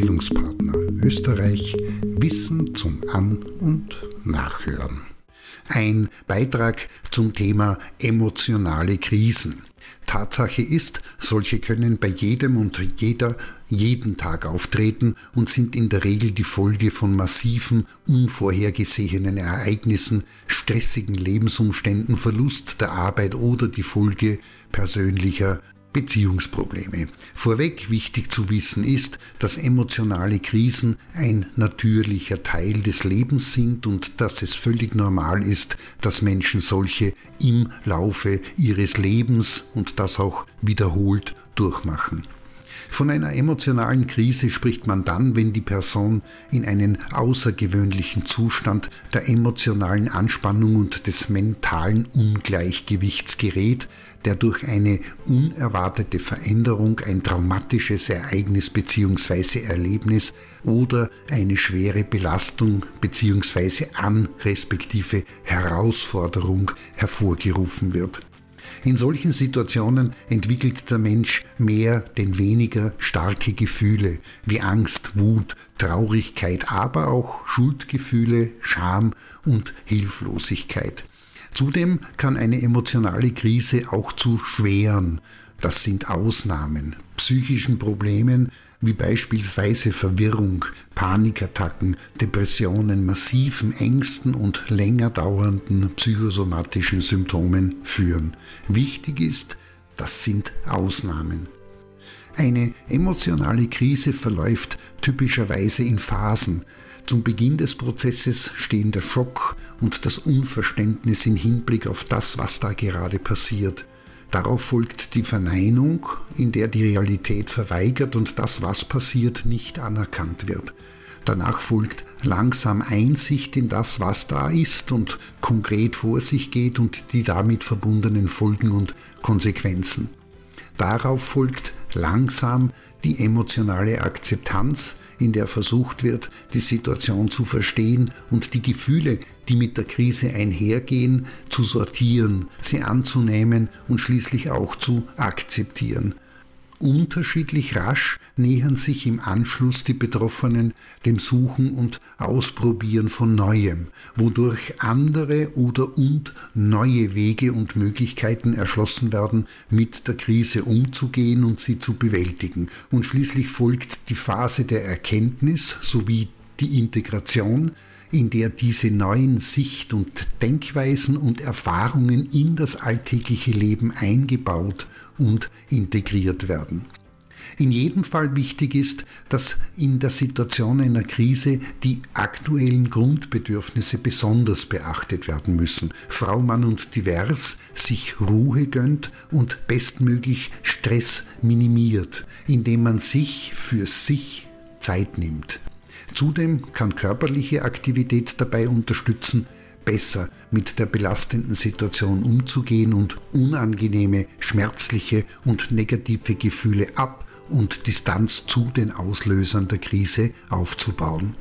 Bildungspartner Österreich Wissen zum An- und Nachhören. Ein Beitrag zum Thema emotionale Krisen. Tatsache ist, solche können bei jedem und jeder jeden Tag auftreten und sind in der Regel die Folge von massiven, unvorhergesehenen Ereignissen, stressigen Lebensumständen, Verlust der Arbeit oder die Folge persönlicher Beziehungsprobleme. Vorweg wichtig zu wissen ist, dass emotionale Krisen ein natürlicher Teil des Lebens sind und dass es völlig normal ist, dass Menschen solche im Laufe ihres Lebens und das auch wiederholt durchmachen. Von einer emotionalen Krise spricht man dann, wenn die Person in einen außergewöhnlichen Zustand der emotionalen Anspannung und des mentalen Ungleichgewichts gerät, der durch eine unerwartete Veränderung, ein traumatisches Ereignis bzw. Erlebnis oder eine schwere Belastung bzw. an respektive Herausforderung hervorgerufen wird. In solchen Situationen entwickelt der Mensch mehr denn weniger starke Gefühle wie Angst, Wut, Traurigkeit, aber auch Schuldgefühle, Scham und Hilflosigkeit. Zudem kann eine emotionale Krise auch zu schweren, das sind Ausnahmen, psychischen Problemen wie beispielsweise Verwirrung, Panikattacken, Depressionen, massiven Ängsten und länger dauernden psychosomatischen Symptomen führen. Wichtig ist, das sind Ausnahmen. Eine emotionale Krise verläuft typischerweise in Phasen. Zum Beginn des Prozesses stehen der Schock und das Unverständnis im Hinblick auf das, was da gerade passiert. Darauf folgt die Verneinung, in der die Realität verweigert und das, was passiert, nicht anerkannt wird. Danach folgt langsam Einsicht in das, was da ist und konkret vor sich geht und die damit verbundenen Folgen und Konsequenzen. Darauf folgt langsam die emotionale Akzeptanz, in der versucht wird, die Situation zu verstehen und die Gefühle, die mit der Krise einhergehen, zu sortieren, sie anzunehmen und schließlich auch zu akzeptieren. Unterschiedlich rasch nähern sich im Anschluss die Betroffenen dem Suchen und Ausprobieren von Neuem, wodurch andere oder und neue Wege und Möglichkeiten erschlossen werden, mit der Krise umzugehen und sie zu bewältigen. Und schließlich folgt die Phase der Erkenntnis sowie die Integration, in der diese neuen Sicht- und Denkweisen und Erfahrungen in das alltägliche Leben eingebaut und integriert werden. In jedem Fall wichtig ist, dass in der Situation einer Krise die aktuellen Grundbedürfnisse besonders beachtet werden müssen. Frau, Mann und Divers sich Ruhe gönnt und bestmöglich Stress minimiert, indem man sich für sich Zeit nimmt. Zudem kann körperliche Aktivität dabei unterstützen, besser mit der belastenden Situation umzugehen und unangenehme, schmerzliche und negative Gefühle ab und Distanz zu den Auslösern der Krise aufzubauen.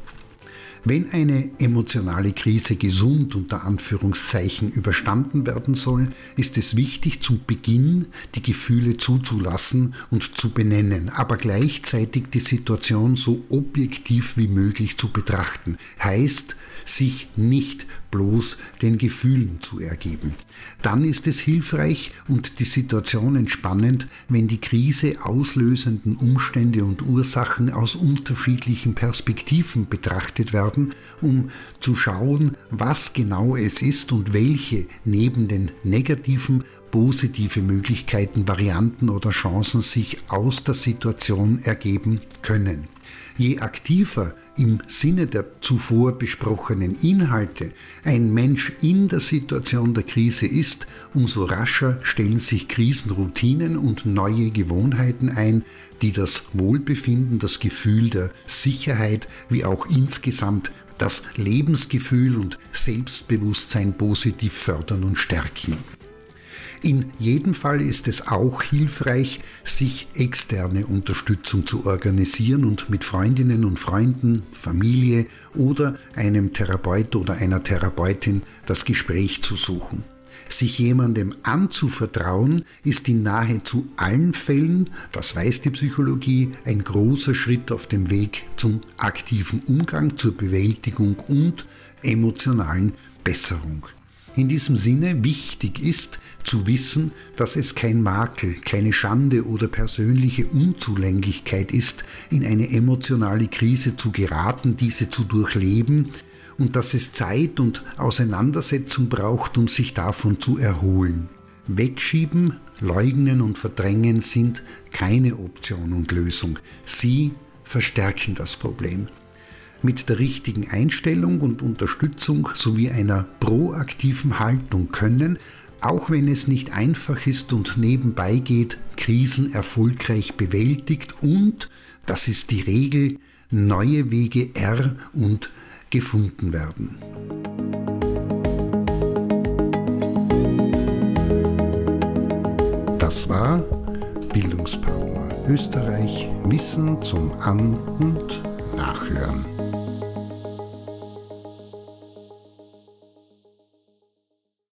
Wenn eine emotionale Krise gesund unter Anführungszeichen überstanden werden soll, ist es wichtig, zum Beginn die Gefühle zuzulassen und zu benennen, aber gleichzeitig die Situation so objektiv wie möglich zu betrachten. Heißt, sich nicht bloß den Gefühlen zu ergeben. Dann ist es hilfreich und die Situation entspannend, wenn die Krise auslösenden Umstände und Ursachen aus unterschiedlichen Perspektiven betrachtet werden, um zu schauen, was genau es ist und welche neben den negativen positive Möglichkeiten, Varianten oder Chancen sich aus der Situation ergeben können. Je aktiver im Sinne der zuvor besprochenen Inhalte ein Mensch in der Situation der Krise ist, umso rascher stellen sich Krisenroutinen und neue Gewohnheiten ein, die das Wohlbefinden, das Gefühl der Sicherheit wie auch insgesamt das Lebensgefühl und Selbstbewusstsein positiv fördern und stärken. In jedem Fall ist es auch hilfreich, sich externe Unterstützung zu organisieren und mit Freundinnen und Freunden, Familie oder einem Therapeut oder einer Therapeutin das Gespräch zu suchen. Sich jemandem anzuvertrauen ist in nahezu allen Fällen, das weiß die Psychologie, ein großer Schritt auf dem Weg zum aktiven Umgang, zur Bewältigung und emotionalen Besserung. In diesem Sinne wichtig ist zu wissen, dass es kein Makel, keine Schande oder persönliche Unzulänglichkeit ist, in eine emotionale Krise zu geraten, diese zu durchleben und dass es Zeit und Auseinandersetzung braucht, um sich davon zu erholen. Wegschieben, leugnen und verdrängen sind keine Option und Lösung. Sie verstärken das Problem mit der richtigen Einstellung und Unterstützung sowie einer proaktiven Haltung können, auch wenn es nicht einfach ist und nebenbei geht, Krisen erfolgreich bewältigt und, das ist die Regel, neue Wege er und gefunden werden. Das war Bildungspartner Österreich Wissen zum An- und Nachhören.